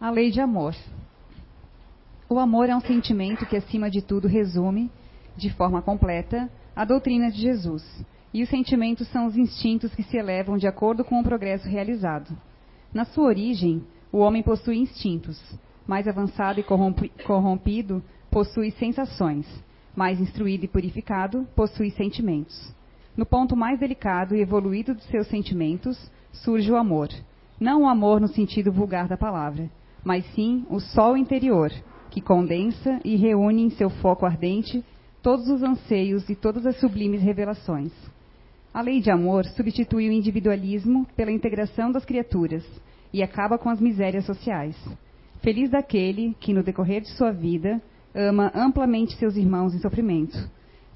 A lei de amor. O amor é um sentimento que, acima de tudo, resume, de forma completa, a doutrina de Jesus. E os sentimentos são os instintos que se elevam de acordo com o progresso realizado. Na sua origem, o homem possui instintos. Mais avançado e corrompido, possui sensações. Mais instruído e purificado, possui sentimentos. No ponto mais delicado e evoluído dos seus sentimentos, surge o amor. Não o amor no sentido vulgar da palavra, mas sim o sol interior, que condensa e reúne em seu foco ardente todos os anseios e todas as sublimes revelações. A lei de amor substitui o individualismo pela integração das criaturas e acaba com as misérias sociais. Feliz daquele que, no decorrer de sua vida, ama amplamente seus irmãos em sofrimento.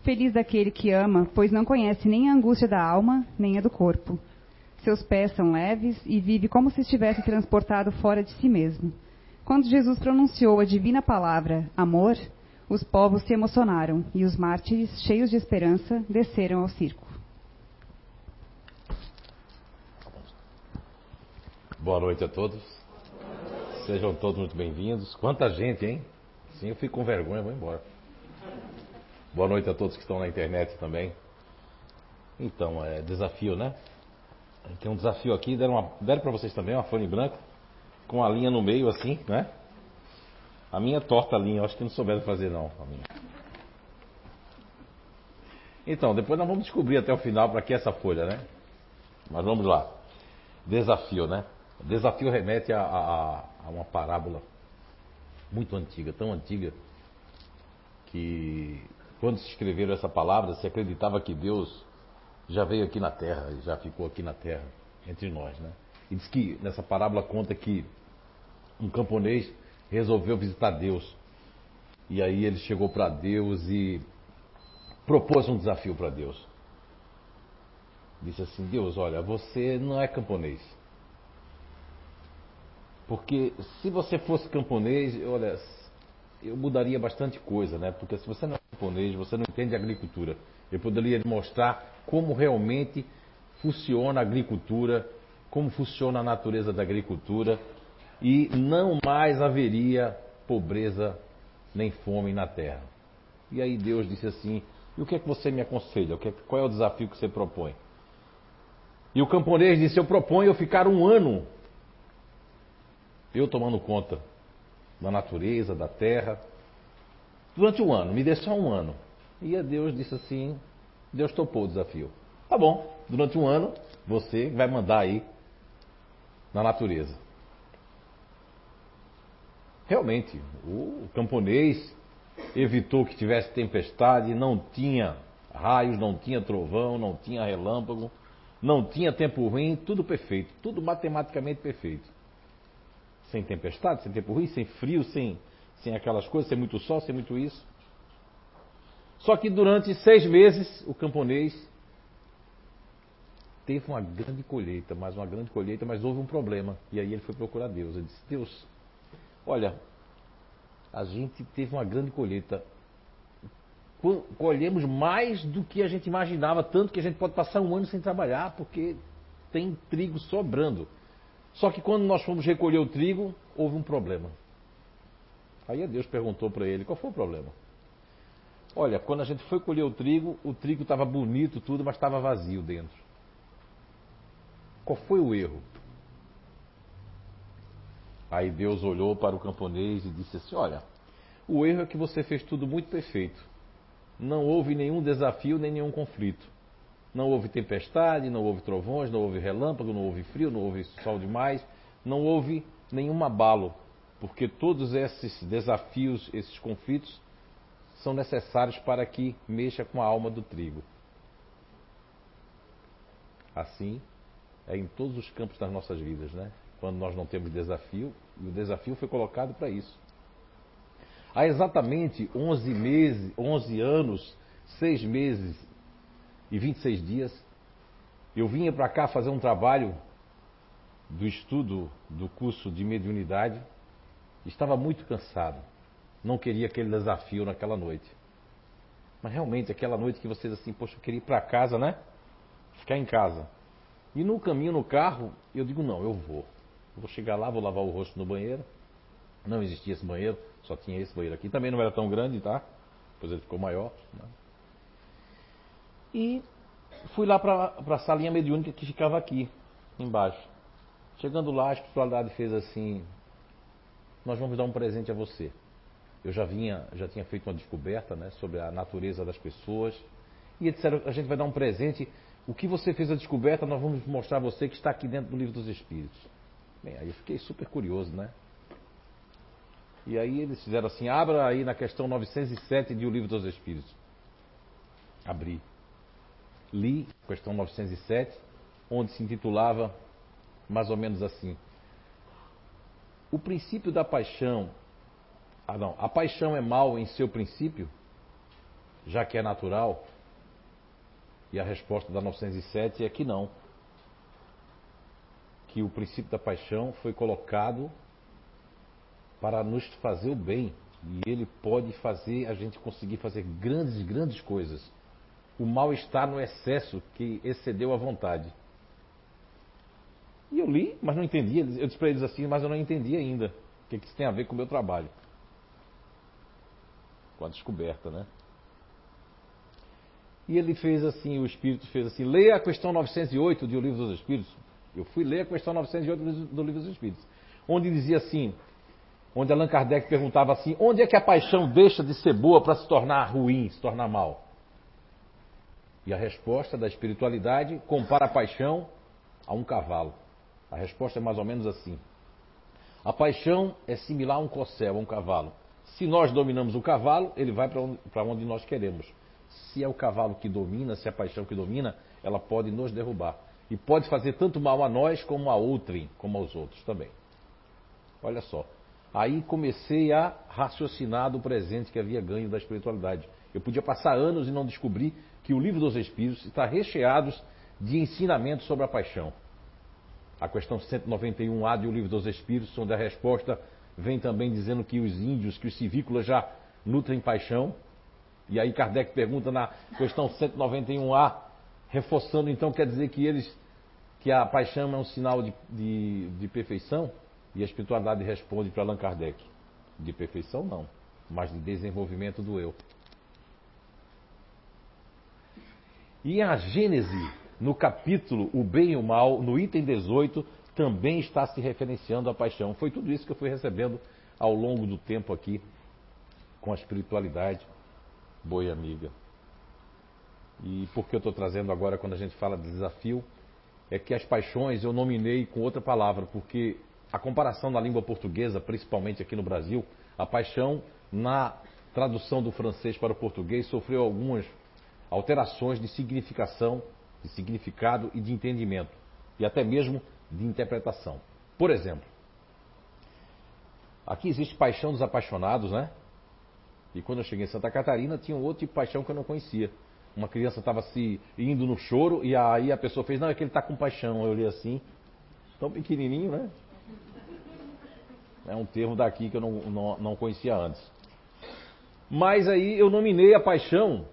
Feliz daquele que ama, pois não conhece nem a angústia da alma, nem a do corpo. Seus pés são leves e vive como se estivesse transportado fora de si mesmo. Quando Jesus pronunciou a divina palavra amor, os povos se emocionaram e os mártires, cheios de esperança, desceram ao circo. Boa noite a todos. Sejam todos muito bem-vindos. Quanta gente, hein? Sim, eu fico com vergonha, vou embora. Boa noite a todos que estão na internet também. Então, é desafio, né? Tem um desafio aqui, deram, deram para vocês também uma folha em branco, com a linha no meio assim, né? A minha torta a linha, acho que não souberam fazer não. Então, depois nós vamos descobrir até o final para que essa folha, né? Mas vamos lá. Desafio, né? Desafio remete a, a, a uma parábola muito antiga, tão antiga, que quando se escreveram essa palavra, se acreditava que Deus já veio aqui na terra, já ficou aqui na terra, entre nós, né? E diz que nessa parábola conta que um camponês resolveu visitar Deus. E aí ele chegou para Deus e propôs um desafio para Deus. Disse assim: Deus, olha, você não é camponês. Porque se você fosse camponês, olha, eu mudaria bastante coisa, né? Porque se você não é camponês, você não entende agricultura. Eu poderia mostrar como realmente funciona a agricultura, como funciona a natureza da agricultura, e não mais haveria pobreza nem fome na terra. E aí Deus disse assim: E o que é que você me aconselha? Qual é o desafio que você propõe? E o camponês disse: Eu proponho ficar um ano eu tomando conta da natureza, da terra, durante um ano, me dê só um ano. E a Deus disse assim: Deus topou o desafio. Tá bom, durante um ano você vai mandar aí na natureza. Realmente, o camponês evitou que tivesse tempestade, não tinha raios, não tinha trovão, não tinha relâmpago, não tinha tempo ruim, tudo perfeito, tudo matematicamente perfeito sem tempestade, sem tempo ruim, sem frio, sem, sem aquelas coisas, sem muito sol, sem muito isso. Só que durante seis meses o camponês teve uma grande colheita, mais uma grande colheita, mas houve um problema. E aí ele foi procurar Deus. Ele disse: Deus, olha, a gente teve uma grande colheita. Colhemos mais do que a gente imaginava, tanto que a gente pode passar um ano sem trabalhar, porque tem trigo sobrando. Só que quando nós fomos recolher o trigo, houve um problema. Aí Deus perguntou para ele: qual foi o problema? Olha, quando a gente foi colher o trigo, o trigo estava bonito, tudo, mas estava vazio dentro. Qual foi o erro? Aí Deus olhou para o camponês e disse assim: Olha, o erro é que você fez tudo muito perfeito. Não houve nenhum desafio nem nenhum conflito. Não houve tempestade, não houve trovões, não houve relâmpago, não houve frio, não houve sol demais, não houve nenhum abalo, porque todos esses desafios, esses conflitos, são necessários para que mexa com a alma do trigo. Assim é em todos os campos das nossas vidas, né? Quando nós não temos desafio, e o desafio foi colocado para isso. Há exatamente 11 meses, 11 anos, 6 meses e 26 dias, eu vinha para cá fazer um trabalho do estudo do curso de mediunidade. Estava muito cansado. Não queria aquele desafio naquela noite. Mas realmente, aquela noite que vocês assim, poxa, eu queria ir para casa, né? Ficar em casa. E no caminho, no carro, eu digo, não, eu vou. vou chegar lá, vou lavar o rosto no banheiro. Não existia esse banheiro, só tinha esse banheiro aqui. Também não era tão grande, tá? Depois ele ficou maior. Né? E fui lá para a salinha mediúnica que ficava aqui, embaixo. Chegando lá, a espiritualidade fez assim: Nós vamos dar um presente a você. Eu já vinha, já tinha feito uma descoberta né, sobre a natureza das pessoas. E eles disseram: A gente vai dar um presente. O que você fez a descoberta, nós vamos mostrar a você que está aqui dentro do livro dos Espíritos. Bem, aí eu fiquei super curioso, né? E aí eles fizeram assim: abra aí na questão 907 de O Livro dos Espíritos. Abri. Li, questão 907, onde se intitulava mais ou menos assim: O princípio da paixão. Ah, não. A paixão é mal em seu princípio, já que é natural? E a resposta da 907 é que não. Que o princípio da paixão foi colocado para nos fazer o bem. E ele pode fazer a gente conseguir fazer grandes, grandes coisas. O mal está no excesso que excedeu a vontade. E eu li, mas não entendi. Eu disse para eles assim, mas eu não entendi ainda. O que, que isso tem a ver com o meu trabalho? Com a descoberta, né? E ele fez assim, o Espírito fez assim, leia a questão 908 do Livro dos Espíritos. Eu fui ler a questão 908 do Livro dos Espíritos, onde dizia assim, onde Allan Kardec perguntava assim: onde é que a paixão deixa de ser boa para se tornar ruim, se tornar mal? E a resposta da espiritualidade compara a paixão a um cavalo. A resposta é mais ou menos assim: a paixão é similar a um corcel, a um cavalo. Se nós dominamos o cavalo, ele vai para onde, onde nós queremos. Se é o cavalo que domina, se é a paixão que domina, ela pode nos derrubar. E pode fazer tanto mal a nós como a outrem, como aos outros também. Olha só, Aí comecei a raciocinar do presente que havia ganho da espiritualidade. Eu podia passar anos e não descobrir que o livro dos Espíritos está recheado de ensinamentos sobre a paixão. A questão 191A de O Livro dos Espíritos, onde a resposta vem também dizendo que os índios, que os civícolas já nutrem paixão. E aí Kardec pergunta na questão 191A, reforçando então, quer dizer que eles, que a paixão é um sinal de, de, de perfeição? E a espiritualidade responde para Allan Kardec: de perfeição não, mas de desenvolvimento do eu. E a Gênese, no capítulo O Bem e o Mal, no item 18, também está se referenciando à paixão. Foi tudo isso que eu fui recebendo ao longo do tempo aqui com a espiritualidade, boa amiga. E por que eu estou trazendo agora, quando a gente fala de desafio, é que as paixões eu nominei com outra palavra, porque a comparação na língua portuguesa, principalmente aqui no Brasil, a paixão na tradução do francês para o português sofreu algumas alterações de significação, de significado e de entendimento, e até mesmo de interpretação. Por exemplo, aqui existe paixão dos apaixonados, né? E quando eu cheguei em Santa Catarina, tinha um outro tipo de paixão que eu não conhecia. Uma criança estava se indo no choro e aí a pessoa fez, não, é que ele está com paixão. Eu olhei assim, tão pequenininho, né? É um termo daqui que eu não, não, não conhecia antes. Mas aí eu nominei a paixão.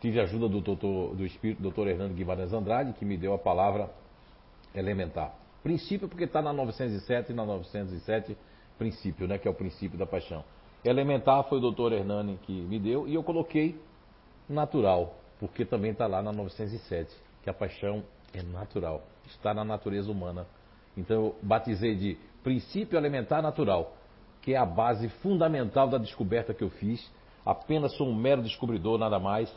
Tive a ajuda do, doutor, do espírito doutor Hernando Guimarães Andrade, que me deu a palavra elementar. Princípio, porque está na 907 e na 907, princípio, né, que é o princípio da paixão. Elementar foi o doutor Hernani que me deu, e eu coloquei natural, porque também está lá na 907, que a paixão é natural, está na natureza humana. Então eu batizei de princípio elementar natural, que é a base fundamental da descoberta que eu fiz. Apenas sou um mero descobridor, nada mais.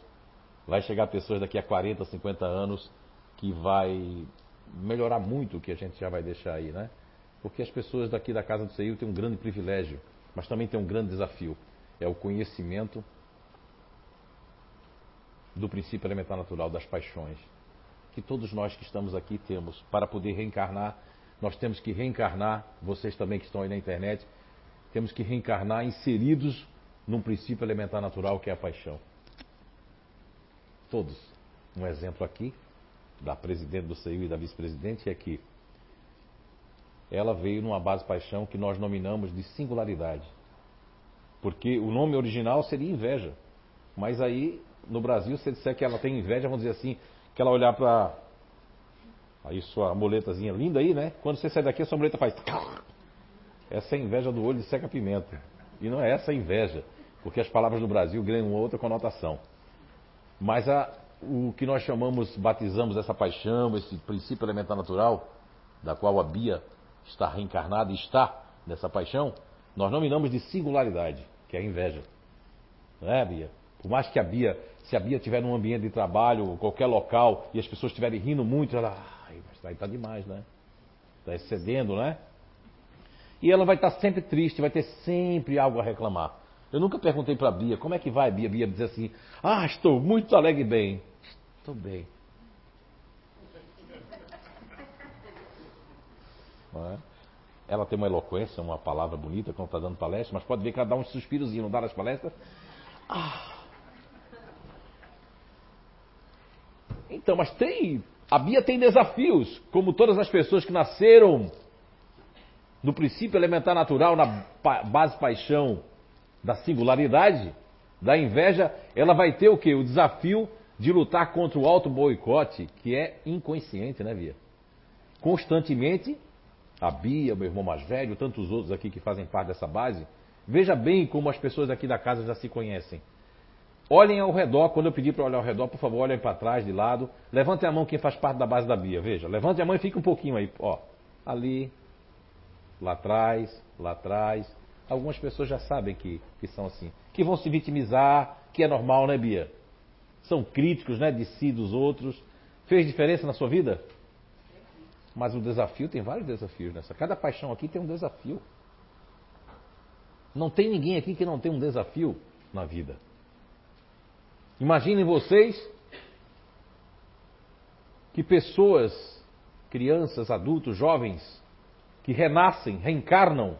Vai chegar pessoas daqui a 40, 50 anos que vai melhorar muito o que a gente já vai deixar aí, né? Porque as pessoas daqui da Casa do Seio têm um grande privilégio, mas também têm um grande desafio. É o conhecimento do princípio elementar natural das paixões, que todos nós que estamos aqui temos para poder reencarnar nós temos que reencarnar, vocês também que estão aí na internet, temos que reencarnar inseridos num princípio elementar natural que é a paixão. Todos. Um exemplo aqui, da presidente do CEU e da vice-presidente, é que ela veio numa base paixão que nós nominamos de singularidade. Porque o nome original seria inveja. Mas aí, no Brasil, se disser que ela tem inveja, vamos dizer assim, que ela olhar para Aí sua muletazinha linda aí, né? Quando você sai daqui, a sua muleta faz. Essa é a inveja do olho de seca-pimenta. E não é essa a inveja, porque as palavras do Brasil ganham outra conotação. Mas a, o que nós chamamos, batizamos essa paixão, esse princípio elementar natural, da qual a Bia está reencarnada e está nessa paixão, nós nominamos de singularidade, que é a inveja. Não é, Bia? Por mais que a Bia, se a Bia estiver num ambiente de trabalho, qualquer local, e as pessoas estiverem rindo muito, ela, ai, mas aí está demais, né? Está excedendo, né? E ela vai estar sempre triste, vai ter sempre algo a reclamar. Eu nunca perguntei para a Bia, como é que vai, Bia? Bia diz assim, ah, estou muito alegre e bem. Estou bem. É? Ela tem uma eloquência, uma palavra bonita quando está dando palestra, mas pode ver que ela dá uns suspirozinhos, não dá nas palestras? Ah. Então, mas tem. A Bia tem desafios, como todas as pessoas que nasceram no princípio elementar natural, na base paixão da singularidade, da inveja, ela vai ter o que? O desafio de lutar contra o auto boicote, que é inconsciente, né, Bia? Constantemente, a Bia, meu irmão mais velho, tantos outros aqui que fazem parte dessa base, veja bem como as pessoas aqui da casa já se conhecem. Olhem ao redor, quando eu pedir para olhar ao redor, por favor, olhem para trás, de lado. Levantem a mão quem faz parte da base da Bia, veja. Levante a mão e fique um pouquinho aí, ó. Ali, lá atrás, lá atrás. Algumas pessoas já sabem que, que são assim. Que vão se vitimizar, que é normal, né, Bia? São críticos, né, de si, dos outros. Fez diferença na sua vida? Mas o desafio, tem vários desafios nessa. Cada paixão aqui tem um desafio. Não tem ninguém aqui que não tem um desafio na vida. Imaginem vocês que pessoas, crianças, adultos, jovens, que renascem, reencarnam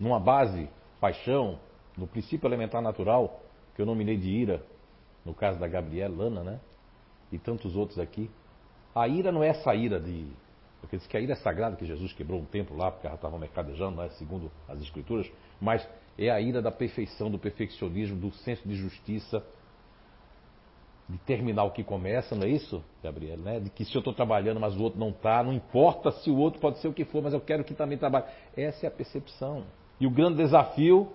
numa base, paixão, no princípio elementar natural, que eu nominei de ira, no caso da Gabriela, Lana, né? E tantos outros aqui. A ira não é essa ira de. Porque diz que a ira é sagrada, que Jesus quebrou um templo lá, porque ela estava mercadejando, né? segundo as Escrituras. Mas é a ira da perfeição, do perfeccionismo, do senso de justiça, de terminar o que começa, não é isso, Gabriel? Né? De que se eu estou trabalhando, mas o outro não está, não importa se o outro pode ser o que for, mas eu quero que também trabalhe. Essa é a percepção. E o grande desafio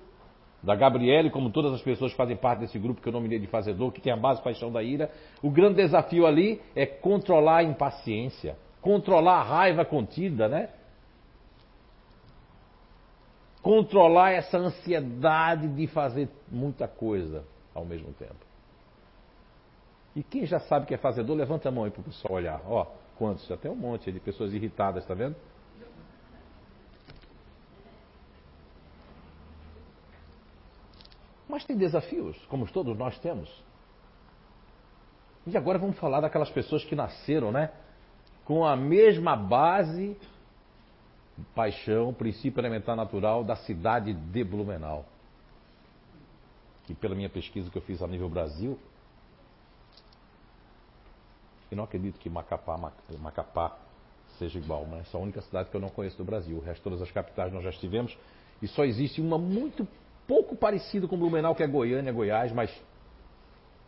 da Gabriele, como todas as pessoas que fazem parte desse grupo que eu nominei de fazedor, que tem a base paixão da ira, o grande desafio ali é controlar a impaciência, controlar a raiva contida, né? Controlar essa ansiedade de fazer muita coisa ao mesmo tempo. E quem já sabe que é fazedor, levanta a mão aí para o pessoal olhar. Ó, quantos? Tem um monte de pessoas irritadas, está vendo? Mas tem desafios, como todos nós temos. E agora vamos falar daquelas pessoas que nasceram, né? Com a mesma base, paixão, princípio elementar natural da cidade de Blumenau. Que pela minha pesquisa que eu fiz a nível Brasil, e não acredito que Macapá, Macapá seja igual, mas é a única cidade que eu não conheço do Brasil. O resto, todas as capitais nós já estivemos. E só existe uma muito pouco parecido com Blumenau, que é Goiânia, Goiás, mas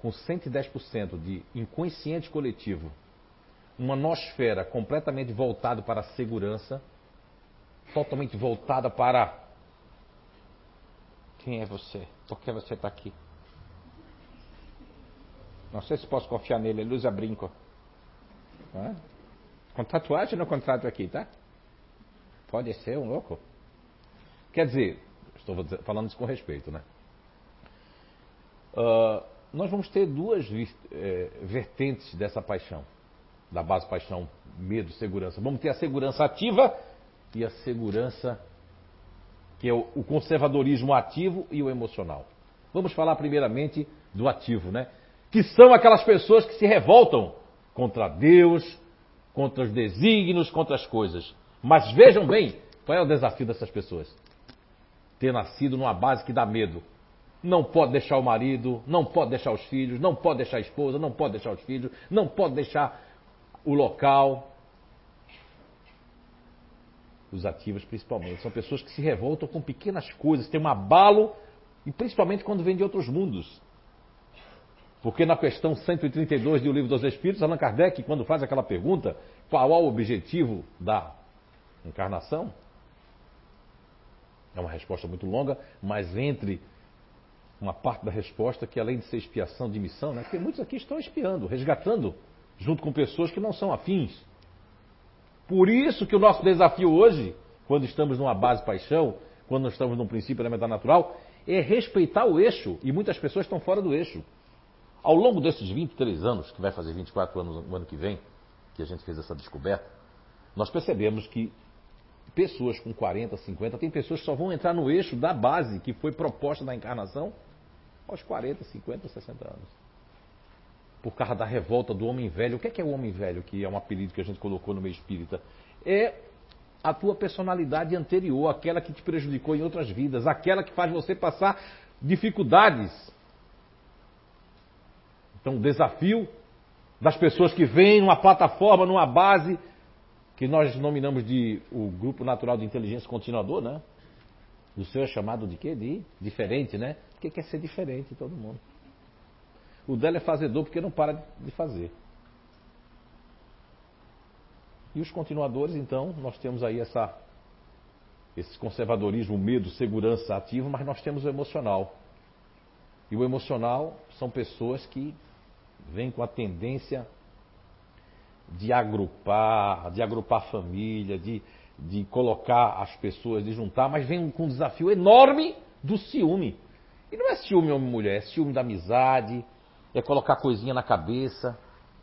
com 110% de inconsciente coletivo, uma nosfera completamente voltada para a segurança, totalmente voltada para quem é você? Por que você está aqui? Não sei se posso confiar nele, ele usa brinco. É? Com tatuagem no contrato aqui, tá? Pode ser um louco. Quer dizer, Estou falando isso com respeito, né? Uh, nós vamos ter duas é, vertentes dessa paixão, da base paixão, medo, segurança. Vamos ter a segurança ativa e a segurança que é o, o conservadorismo ativo e o emocional. Vamos falar primeiramente do ativo, né? Que são aquelas pessoas que se revoltam contra Deus, contra os desígnios, contra as coisas. Mas vejam bem, qual é o desafio dessas pessoas? Ter nascido numa base que dá medo. Não pode deixar o marido, não pode deixar os filhos, não pode deixar a esposa, não pode deixar os filhos, não pode deixar o local. Os ativos, principalmente, são pessoas que se revoltam com pequenas coisas, tem um abalo, e principalmente quando vem de outros mundos. Porque na questão 132 do Livro dos Espíritos, Allan Kardec, quando faz aquela pergunta, qual é o objetivo da encarnação? É uma resposta muito longa, mas entre uma parte da resposta que além de ser expiação de missão, né? Porque muitos aqui estão espiando, resgatando, junto com pessoas que não são afins. Por isso que o nosso desafio hoje, quando estamos numa base paixão, quando nós estamos num princípio elementar natural, é respeitar o eixo. E muitas pessoas estão fora do eixo. Ao longo desses 23 anos, que vai fazer 24 anos no ano que vem, que a gente fez essa descoberta, nós percebemos que pessoas com 40, 50, tem pessoas que só vão entrar no eixo da base que foi proposta na encarnação aos 40, 50, 60 anos. Por causa da revolta do homem velho. O que é, que é o homem velho, que é um apelido que a gente colocou no meio espírita? É a tua personalidade anterior, aquela que te prejudicou em outras vidas, aquela que faz você passar dificuldades. Então, o desafio das pessoas que vêm numa plataforma, numa base, que nós nominamos de o Grupo Natural de Inteligência Continuador, né? O seu é chamado de quê? De diferente, né? Porque quer ser diferente todo mundo. O dela é fazedor porque não para de fazer. E os continuadores, então, nós temos aí essa, esse conservadorismo, medo, segurança ativo, mas nós temos o emocional. E o emocional são pessoas que vêm com a tendência de agrupar, de agrupar família, de, de colocar as pessoas, de juntar, mas vem com um desafio enorme do ciúme. E não é ciúme homem-mulher, é ciúme da amizade, é colocar coisinha na cabeça.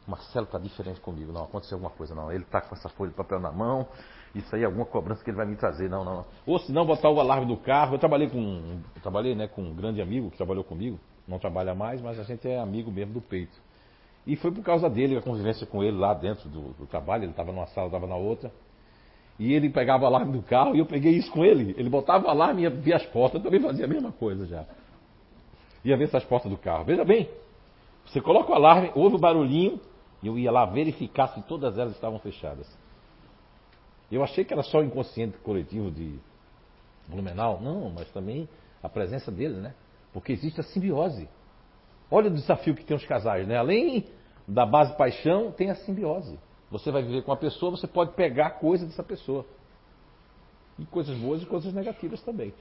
Marcelo está diferente comigo, não aconteceu alguma coisa, não. Ele está com essa folha de papel na mão, isso aí é alguma cobrança que ele vai me trazer, não, não. não. Ou se não, botar o alarme do carro. Eu trabalhei com, eu trabalhei, né, com um grande amigo que trabalhou comigo, não trabalha mais, mas a gente é amigo mesmo do peito. E foi por causa dele, a convivência com ele lá dentro do, do trabalho, ele estava numa sala, estava na outra. E ele pegava alarme do carro e eu peguei isso com ele. Ele botava alarme e via as portas, eu também fazia a mesma coisa já. Ia ver essas portas do carro. Veja bem, você coloca o alarme, ouve o barulhinho, e eu ia lá verificar se todas elas estavam fechadas. Eu achei que era só o inconsciente coletivo de Blumenau. Não, mas também a presença dele, né? Porque existe a simbiose. Olha o desafio que tem os casais, né? Além da base paixão, tem a simbiose. Você vai viver com uma pessoa, você pode pegar coisa dessa pessoa. E coisas boas e coisas negativas também.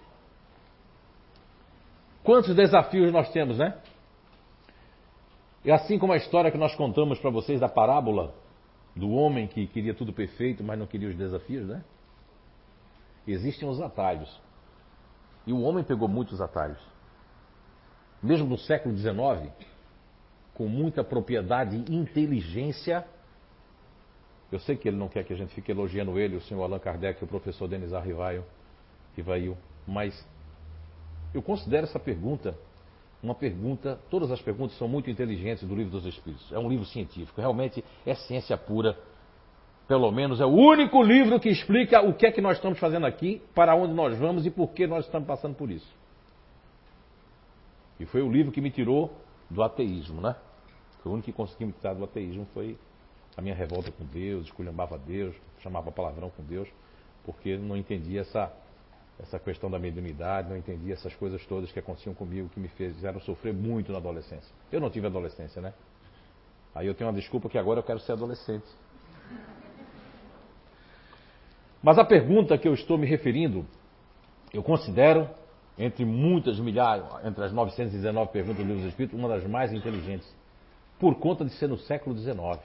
Quantos desafios nós temos, né? E assim como a história que nós contamos para vocês da parábola do homem que queria tudo perfeito, mas não queria os desafios, né? Existem os atalhos. E o homem pegou muitos atalhos. Mesmo no século XIX, com muita propriedade e inteligência. Eu sei que ele não quer que a gente fique elogiando ele, o senhor Allan Kardec o professor Denis Arrivaio, Rivail, mas eu considero essa pergunta uma pergunta, todas as perguntas são muito inteligentes do Livro dos Espíritos. É um livro científico, realmente é ciência pura. Pelo menos é o único livro que explica o que é que nós estamos fazendo aqui, para onde nós vamos e por que nós estamos passando por isso. E foi o livro que me tirou do ateísmo, né? Foi o único que conseguiu me tirar do ateísmo foi a minha revolta com Deus, esculhambava Deus, chamava palavrão com Deus, porque não entendia essa essa questão da mediunidade, não entendi essas coisas todas que aconteciam comigo, que me fizeram sofrer muito na adolescência. Eu não tive adolescência, né? Aí eu tenho uma desculpa que agora eu quero ser adolescente. Mas a pergunta que eu estou me referindo, eu considero, entre muitas milhares, entre as 919 perguntas do Livro dos Espíritos, uma das mais inteligentes, por conta de ser no século XIX.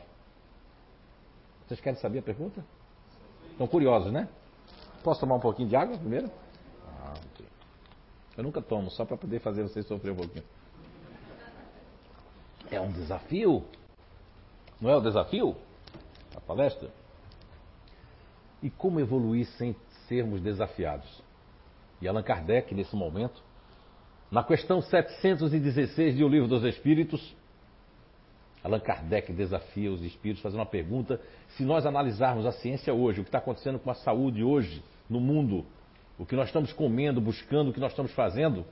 Vocês querem saber a pergunta? Estão curiosos, né? Posso tomar um pouquinho de água primeiro? Ah. Eu nunca tomo, só para poder fazer vocês sofrer um pouquinho. É um desafio? Não é o desafio? A palestra? E como evoluir sem sermos desafiados? E Allan Kardec, nesse momento, na questão 716 de O Livro dos Espíritos, Allan Kardec desafia os espíritos fazendo uma pergunta: se nós analisarmos a ciência hoje, o que está acontecendo com a saúde hoje no mundo, o que nós estamos comendo, buscando, o que nós estamos fazendo,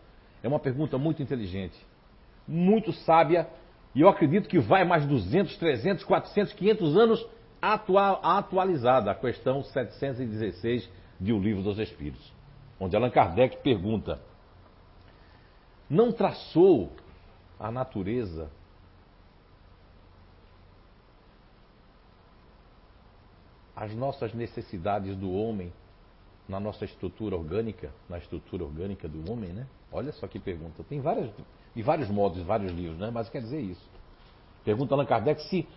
é uma pergunta muito inteligente, muito sábia, e eu acredito que vai mais 200, 300, 400, 500 anos atual, atualizada a questão 716 de O Livro dos Espíritos, onde Allan Kardec pergunta: não traçou a natureza as nossas necessidades do homem na nossa estrutura orgânica, na estrutura orgânica do homem, né? Olha só que pergunta. Tem várias, de vários modos, vários livros, né? Mas quer dizer isso. Pergunta Allan Kardec se,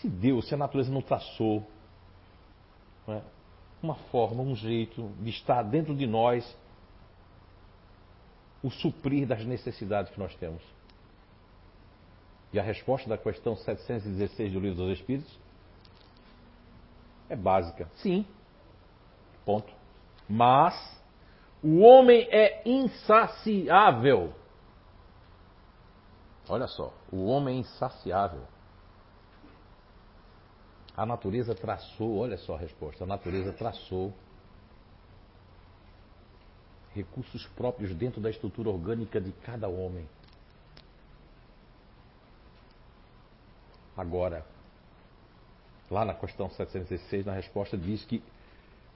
se Deus, se a natureza não traçou né? Uma forma, um jeito de estar dentro de nós o suprir das necessidades que nós temos. E a resposta da questão 716 do Livro dos Espíritos é básica. Sim. Ponto. Mas o homem é insaciável. Olha só, o homem é insaciável. A natureza traçou, olha só a resposta, a natureza traçou recursos próprios dentro da estrutura orgânica de cada homem. Agora, lá na questão 706, na resposta, diz que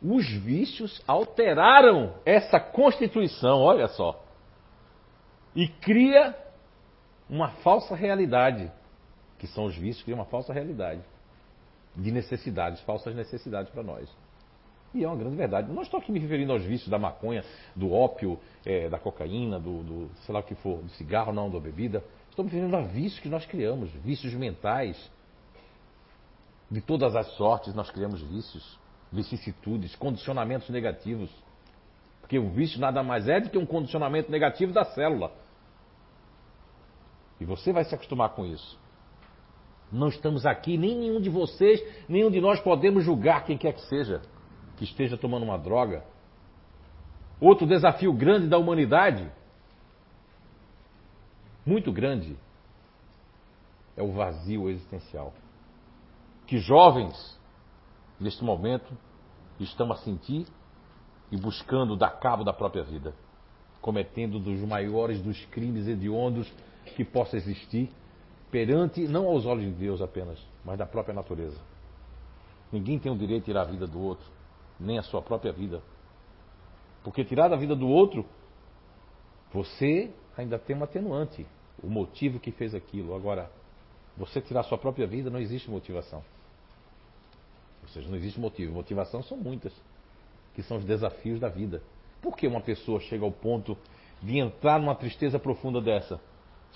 os vícios alteraram essa constituição, olha só, e cria uma falsa realidade, que são os vícios, cria uma falsa realidade de necessidades, falsas necessidades para nós. E é uma grande verdade. Não estou aqui me referindo aos vícios da maconha, do ópio, é, da cocaína, do, do, sei lá o que for, do cigarro, não, da bebida. Estou me referindo a vícios que nós criamos, vícios mentais. De todas as sortes nós criamos vícios, vicissitudes, condicionamentos negativos. Porque o vício nada mais é do que um condicionamento negativo da célula. E você vai se acostumar com isso. Não estamos aqui, nem nenhum de vocês, nenhum de nós podemos julgar quem quer que seja que esteja tomando uma droga. Outro desafio grande da humanidade, muito grande, é o vazio existencial. Que jovens, neste momento, estão a sentir e buscando dar cabo da própria vida, cometendo dos maiores dos crimes hediondos que possa existir perante, não aos olhos de Deus apenas, mas da própria natureza. Ninguém tem o direito de tirar a vida do outro, nem a sua própria vida. Porque tirar da vida do outro, você ainda tem uma atenuante, o motivo que fez aquilo. Agora, você tirar a sua própria vida, não existe motivação. Ou seja, não existe motivo. Motivação são muitas, que são os desafios da vida. Por que uma pessoa chega ao ponto de entrar numa tristeza profunda dessa?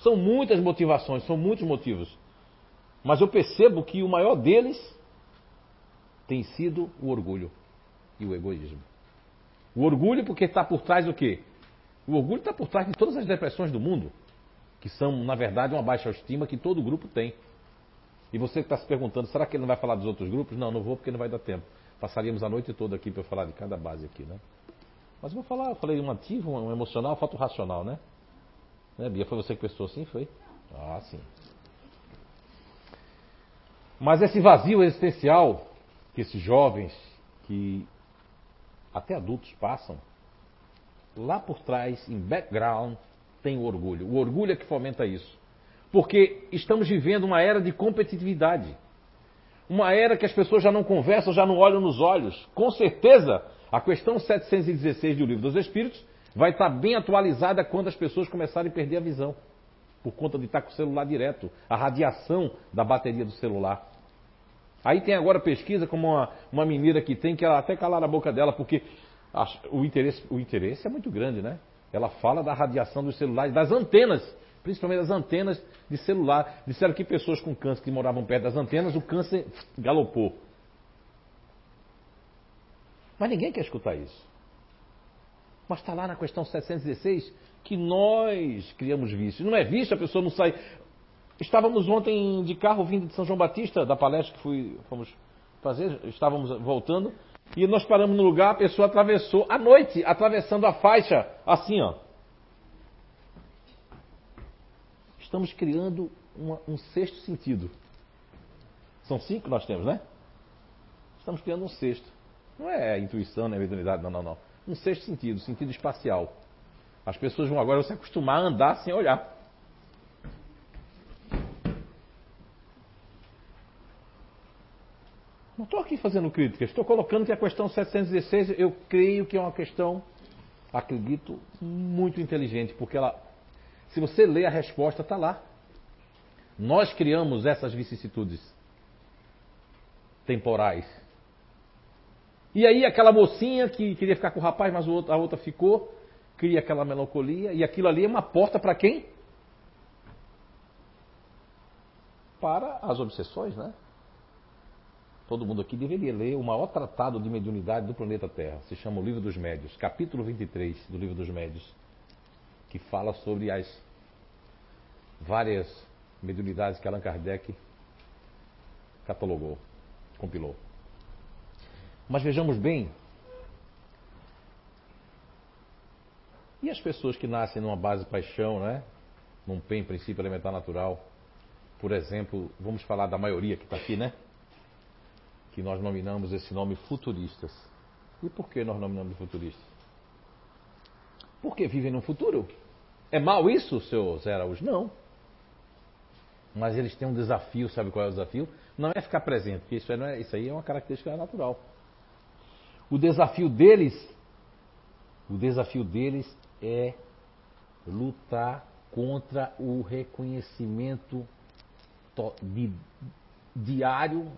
São muitas motivações, são muitos motivos. Mas eu percebo que o maior deles tem sido o orgulho e o egoísmo. O orgulho porque está por trás do quê? O orgulho está por trás de todas as depressões do mundo, que são, na verdade, uma baixa estima que todo grupo tem. E você que está se perguntando, será que ele não vai falar dos outros grupos? Não, não vou porque não vai dar tempo. Passaríamos a noite toda aqui para falar de cada base aqui, né? Mas eu vou falar, eu falei um ativo, um emocional, falta o racional, né? Né, Bia? Foi você que pensou assim? Foi? Ah, sim. Mas esse vazio existencial que esses jovens, que até adultos passam, lá por trás, em background, tem o orgulho. O orgulho é que fomenta isso. Porque estamos vivendo uma era de competitividade. Uma era que as pessoas já não conversam, já não olham nos olhos. Com certeza, a questão 716 do Livro dos Espíritos vai estar bem atualizada quando as pessoas começarem a perder a visão. Por conta de estar com o celular direto, a radiação da bateria do celular. Aí tem agora pesquisa como uma, uma menina que tem, que ela até calar a boca dela, porque a, o, interesse, o interesse é muito grande, né? Ela fala da radiação dos celulares, das antenas, principalmente das antenas de celular. Disseram que pessoas com câncer que moravam perto das antenas, o câncer galopou. Mas ninguém quer escutar isso. Mas está lá na questão 716 que nós criamos vícios. Não é vício, a pessoa não sai. Estávamos ontem de carro vindo de São João Batista, da palestra que fui, fomos fazer, estávamos voltando, e nós paramos no lugar, a pessoa atravessou, à noite, atravessando a faixa, assim, ó. Estamos criando uma, um sexto sentido. São cinco que nós temos, né? Estamos criando um sexto. Não é intuição, não é mediunidade, não, não, não um sexto sentido, sentido espacial. As pessoas vão agora se acostumar a andar sem olhar. Não estou aqui fazendo críticas, estou colocando que a questão 716 eu creio que é uma questão, acredito, muito inteligente, porque ela, se você ler a resposta, está lá. Nós criamos essas vicissitudes temporais E aí aquela mocinha que queria ficar com o rapaz, mas a outra ficou, cria aquela melancolia, e aquilo ali é uma porta para quem? Para as obsessões, né? Todo mundo aqui deveria ler o maior tratado de mediunidade do planeta Terra. Se chama o Livro dos Médios, capítulo 23 do Livro dos Médios, que fala sobre as várias mediunidades que Allan Kardec catalogou, compilou. Mas vejamos bem. E as pessoas que nascem numa base paixão, né? Num PEN, princípio elementar natural. Por exemplo, vamos falar da maioria que está aqui, né? Que nós nominamos esse nome futuristas. E por que nós nominamos futuristas? Porque vivem no futuro. É mal isso, seu Zé Araújo? Não. Mas eles têm um desafio, sabe qual é o desafio? Não é ficar presente, porque isso, é, isso aí é uma característica natural. O desafio deles, o desafio deles é lutar contra o reconhecimento de, diário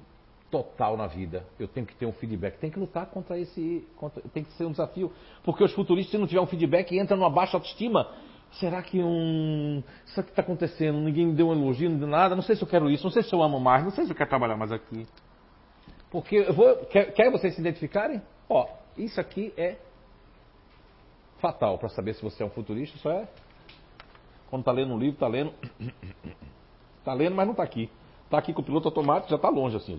total na vida. Eu tenho que ter um feedback. Tem que lutar contra esse. Contra, tem que ser um desafio. Porque os futuristas, se não tiver um feedback, entram numa baixa autoestima. Será que um. Isso que está acontecendo? Ninguém me deu um elogio, não deu nada. Não sei se eu quero isso, não sei se eu amo mais, não sei se eu quero trabalhar mais aqui. Porque eu vou. Quer, quer vocês se identificarem? Ó, isso aqui é fatal para saber se você é um futurista, só é quando está lendo um livro, está lendo. Está lendo, mas não está aqui. Está aqui com o piloto automático, já está longe assim.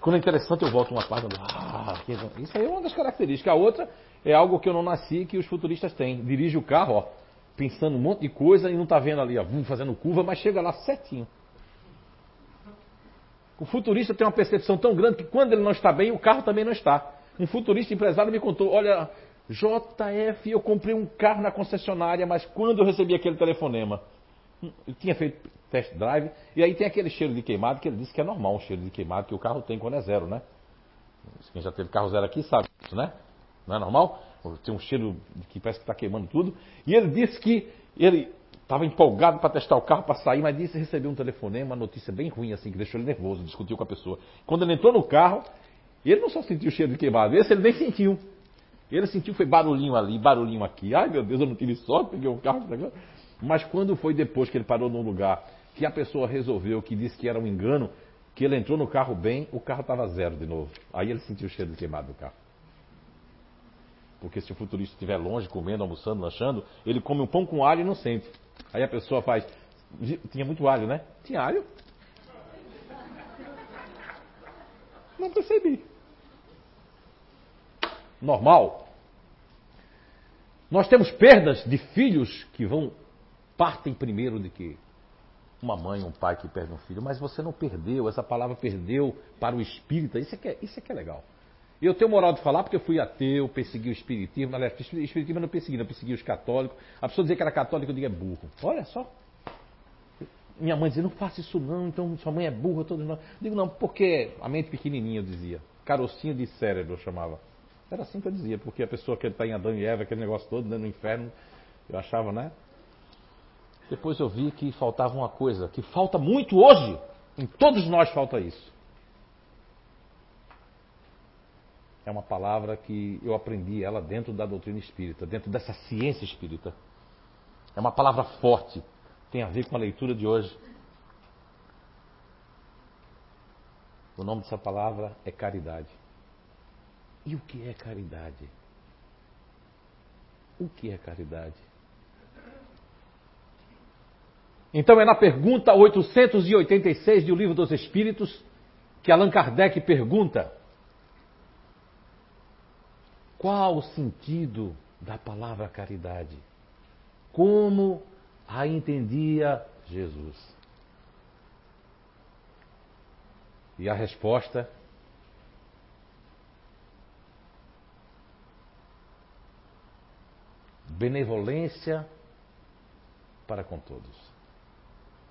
Quando é interessante, eu volto uma página. Ah, isso aí é uma das características. A outra é algo que eu não nasci que os futuristas têm. Dirige o carro, ó, pensando um monte de coisa e não está vendo ali, ó, fazendo curva, mas chega lá certinho. O futurista tem uma percepção tão grande que quando ele não está bem, o carro também não está. Um futurista empresário me contou: olha, JF, eu comprei um carro na concessionária, mas quando eu recebi aquele telefonema, eu tinha feito test drive, e aí tem aquele cheiro de queimado que ele disse que é normal um cheiro de queimado que o carro tem quando é zero, né? Quem já teve carro zero aqui sabe isso, né? Não é normal? Tem um cheiro que parece que está queimando tudo. E ele disse que ele estava empolgado para testar o carro, para sair, mas disse que recebeu um telefonema, uma notícia bem ruim, assim, que deixou ele nervoso, discutiu com a pessoa. Quando ele entrou no carro, ele não só sentiu o cheiro de queimado, esse ele nem sentiu. Ele sentiu foi barulhinho ali, barulhinho aqui. Ai meu Deus, eu não tive sorte, peguei um carro. Mas quando foi depois que ele parou num lugar que a pessoa resolveu, que disse que era um engano, que ele entrou no carro bem, o carro estava zero de novo. Aí ele sentiu o cheiro de queimado do carro. Porque se o futurista estiver longe, comendo, almoçando, lanchando, ele come um pão com alho e não sente. Aí a pessoa faz. Tinha muito alho, né? Tinha alho. Não percebi normal. Nós temos perdas de filhos que vão partem primeiro de que uma mãe, um pai que perde um filho, mas você não perdeu, essa palavra perdeu para o espírita, isso é que é, isso é, que é legal. Eu tenho moral de falar porque eu fui ateu, persegui o espiritismo, aliás, espiritismo não persegui, não persegui os católicos. A pessoa dizer que era católico, eu digo é burro. Olha só. Minha mãe dizia, não faça isso não, então sua mãe é burra, todos nós. Digo, não, porque a mente pequenininha, eu dizia. Carocinho de cérebro, eu chamava. Era assim que eu dizia, porque a pessoa que está em Adão e Eva, aquele negócio todo, né, no inferno, eu achava, né? Depois eu vi que faltava uma coisa, que falta muito hoje, em todos nós falta isso. É uma palavra que eu aprendi ela dentro da doutrina espírita, dentro dessa ciência espírita. É uma palavra forte, tem a ver com a leitura de hoje. O nome dessa palavra é caridade. E o que é caridade? O que é caridade? Então é na pergunta 886 do Livro dos Espíritos que Allan Kardec pergunta: qual o sentido da palavra caridade? Como a entendia Jesus? E a resposta benevolência para com todos,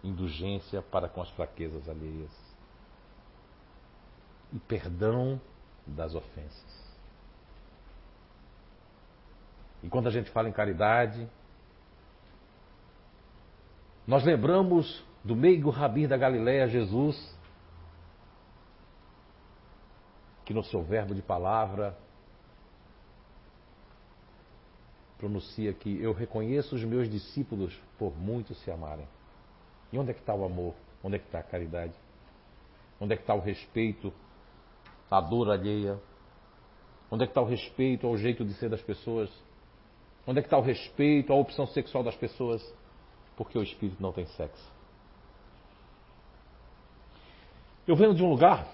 indulgência para com as fraquezas alheias e perdão das ofensas. E quando a gente fala em caridade, nós lembramos do meigo Rabi da Galileia, Jesus, que no seu verbo de palavra pronuncia que eu reconheço os meus discípulos por muito se amarem. E onde é que está o amor? Onde é que está a caridade? Onde é que está o respeito à dor alheia? Onde é que está o respeito ao jeito de ser das pessoas? Onde é que está o respeito à opção sexual das pessoas? Porque o espírito não tem sexo. Eu venho de um lugar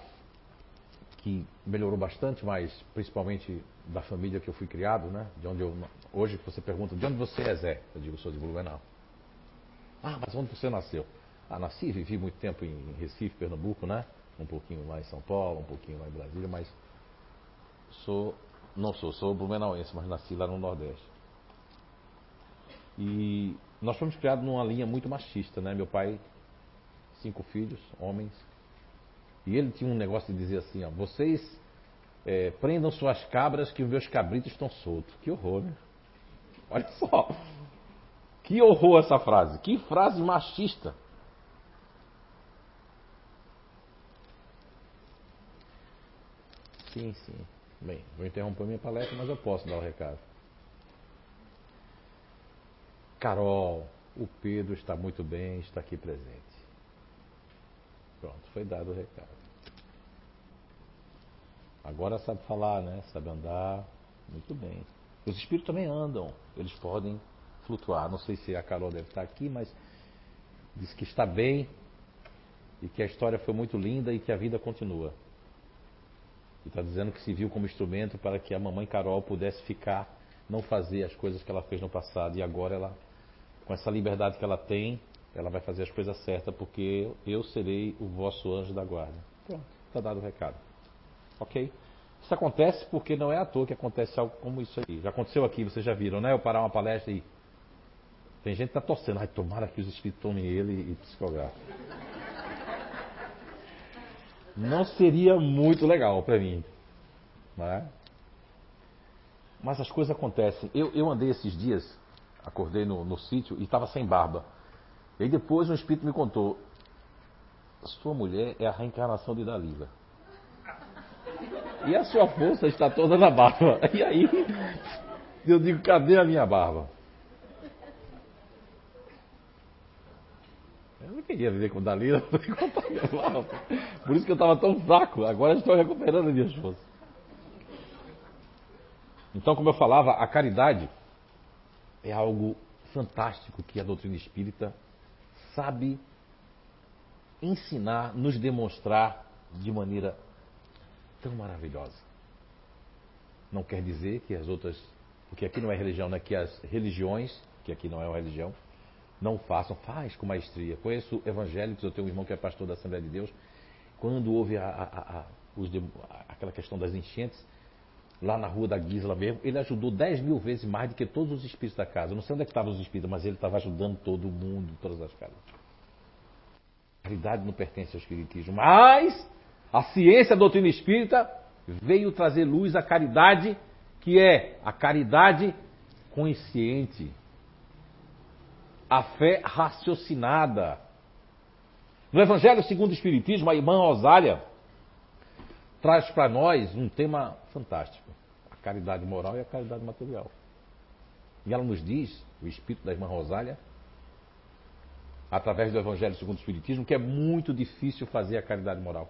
que melhorou bastante, mas principalmente da família que eu fui criado, né? De onde eu hoje você pergunta de onde você é, Zé? Eu digo sou de Blumenau. Ah, mas onde você nasceu? Ah, nasci, vivi muito tempo em Recife, Pernambuco, né? Um pouquinho lá em São Paulo, um pouquinho lá em Brasília, mas sou não sou, sou blumenauense, mas nasci lá no Nordeste. E nós fomos criados numa linha muito machista, né? Meu pai, cinco filhos, homens, e ele tinha um negócio de dizer assim, ó, vocês é, prendam suas cabras que os meus cabritos estão soltos. Que horror, né? Olha só. Que horror essa frase. Que frase machista. Sim, sim. Bem, vou interromper minha palestra, mas eu posso dar o recado. Carol, o Pedro está muito bem, está aqui presente. Pronto, foi dado o recado. Agora sabe falar, né? Sabe andar. Muito bem. Os espíritos também andam. Eles podem flutuar. Não sei se a Carol deve estar aqui, mas diz que está bem e que a história foi muito linda e que a vida continua. E está dizendo que se viu como instrumento para que a mamãe Carol pudesse ficar, não fazer as coisas que ela fez no passado. E agora ela, com essa liberdade que ela tem, ela vai fazer as coisas certas, porque eu serei o vosso anjo da guarda. Pronto, está dado o recado. Ok? Isso acontece porque não é à toa que acontece algo como isso aí. Já aconteceu aqui, vocês já viram, né? Eu parar uma palestra e. Tem gente que está torcendo, ai, tomara que os espíritos tomem ele e psicografem. Não seria muito legal para mim. Né? Mas as coisas acontecem. Eu, eu andei esses dias, acordei no, no sítio e estava sem barba. E aí depois um espírito me contou: sua mulher é a reencarnação de Dalila. E a sua força está toda na barba. E aí eu digo: cadê a minha barba? Eu não queria viver com Dalila, por isso que eu estava tão fraco. Agora estou recuperando as minhas forças. Então, como eu falava, a caridade é algo fantástico que a doutrina espírita sabe ensinar, nos demonstrar de maneira tão maravilhosa. Não quer dizer que as outras, porque aqui não é religião, né? que as religiões, que aqui não é uma religião, não façam, faz com maestria. Conheço evangélicos, eu tenho um irmão que é pastor da Assembleia de Deus, quando houve a, a, a, os, aquela questão das enchentes, lá na rua da Gisela mesmo, ele ajudou 10 mil vezes mais do que todos os espíritos da casa. Eu não sei onde é que estavam os espíritos, mas ele estava ajudando todo mundo, todas as casas. A caridade não pertence ao espiritismo, mas a ciência a doutrina espírita veio trazer luz à caridade, que é a caridade consciente, a fé raciocinada. No Evangelho segundo o Espiritismo, a irmã Rosália traz para nós um tema fantástico: caridade moral e a caridade material. E ela nos diz, o espírito da irmã Rosália, através do Evangelho segundo o Espiritismo, que é muito difícil fazer a caridade moral.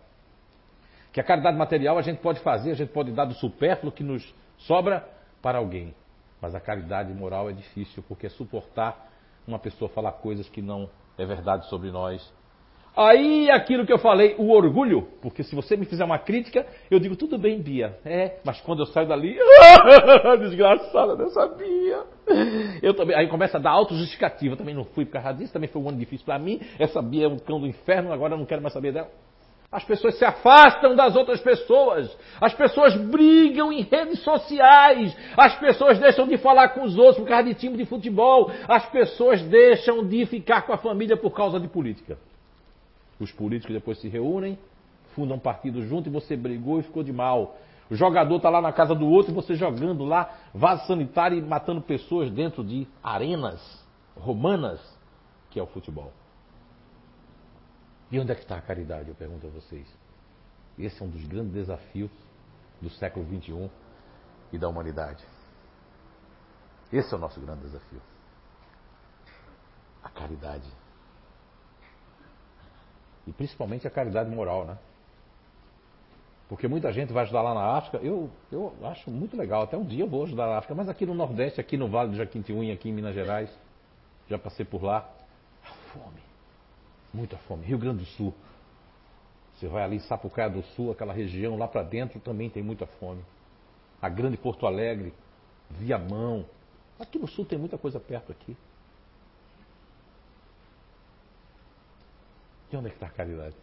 Que a caridade material a gente pode fazer, a gente pode dar do supérfluo que nos sobra para alguém. Mas a caridade moral é difícil, porque é suportar uma pessoa falar coisas que não é verdade sobre nós, Aí aquilo que eu falei, o orgulho, porque se você me fizer uma crítica, eu digo, tudo bem, Bia. É, mas quando eu saio dali, desgraçada, eu sabia. Eu também, aí começa a dar auto-justificativa, também não fui por causa disso, também foi um ano difícil para mim. Essa Bia é um cão do inferno, agora eu não quero mais saber dela. As pessoas se afastam das outras pessoas. As pessoas brigam em redes sociais. As pessoas deixam de falar com os outros por causa de time de futebol. As pessoas deixam de ficar com a família por causa de política. Os políticos depois se reúnem, fundam partido junto e você brigou e ficou de mal. O jogador está lá na casa do outro e você jogando lá vaso sanitário e matando pessoas dentro de arenas romanas, que é o futebol. E onde é que está a caridade? Eu pergunto a vocês. Esse é um dos grandes desafios do século XXI e da humanidade. Esse é o nosso grande desafio. A caridade. E principalmente a caridade moral, né? Porque muita gente vai ajudar lá na África. Eu, eu acho muito legal. Até um dia eu vou ajudar na África. Mas aqui no Nordeste, aqui no Vale do Jaquintiunha, aqui em Minas Gerais, já passei por lá. A fome. Muita fome. Rio Grande do Sul. Você vai ali Sapucaia do Sul, aquela região lá para dentro também tem muita fome. A grande Porto Alegre, Viamão. Aqui no sul tem muita coisa perto aqui. E onde é que está a caridade?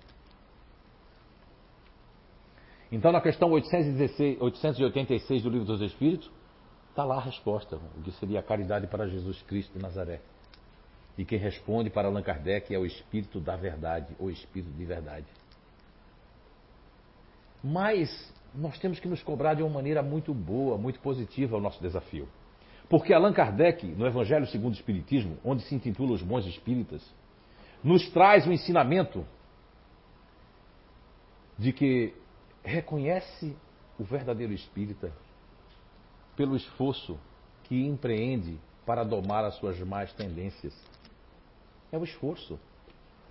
Então, na questão 816, 886 do Livro dos Espíritos, está lá a resposta, o que seria a caridade para Jesus Cristo de Nazaré. E quem responde para Allan Kardec é o Espírito da Verdade, ou Espírito de Verdade. Mas nós temos que nos cobrar de uma maneira muito boa, muito positiva o nosso desafio. Porque Allan Kardec, no Evangelho segundo o Espiritismo, onde se intitula Os Bons Espíritas, nos traz o ensinamento de que reconhece o verdadeiro espírita pelo esforço que empreende para domar as suas más tendências. É o esforço.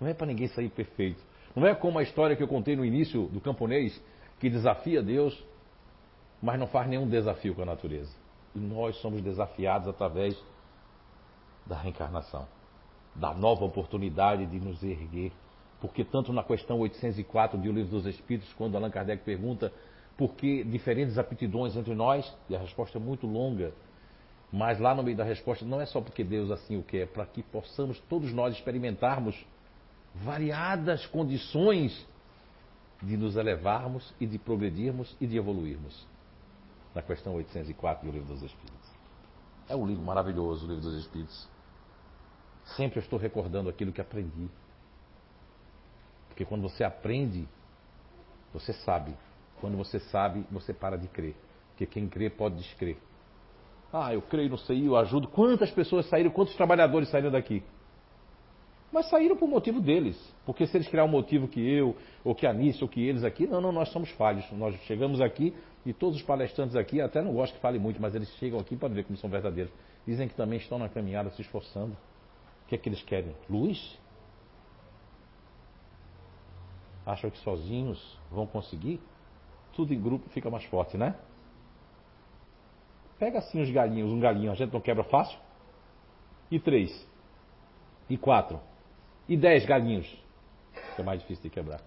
Não é para ninguém sair perfeito. Não é como a história que eu contei no início do camponês, que desafia Deus, mas não faz nenhum desafio com a natureza. E nós somos desafiados através da reencarnação, da nova oportunidade de nos erguer porque tanto na questão 804 do Livro dos Espíritos, quando Allan Kardec pergunta por que diferentes aptidões entre nós, e a resposta é muito longa, mas lá no meio da resposta não é só porque Deus assim o quer, é para que possamos todos nós experimentarmos variadas condições de nos elevarmos e de progredirmos e de evoluirmos. Na questão 804 do Livro dos Espíritos. É um livro maravilhoso, o Livro dos Espíritos. Sempre eu estou recordando aquilo que aprendi. Porque quando você aprende, você sabe. Quando você sabe, você para de crer. Porque quem crê pode descrer. Ah, eu creio no CI, eu ajudo. Quantas pessoas saíram, quantos trabalhadores saíram daqui? Mas saíram por motivo deles. Porque se eles criarem um motivo que eu, ou que a Nice, ou que eles aqui, não, não, nós somos falhos. Nós chegamos aqui e todos os palestrantes aqui, até não gosto que fale muito, mas eles chegam aqui para ver como são verdadeiros. Dizem que também estão na caminhada se esforçando. Que é que eles querem? Luz? acham que sozinhos vão conseguir, tudo em grupo fica mais forte, né? Pega assim os galinhos, um galinho, a gente não quebra fácil? E três? E quatro? E dez galinhos? É mais difícil de quebrar.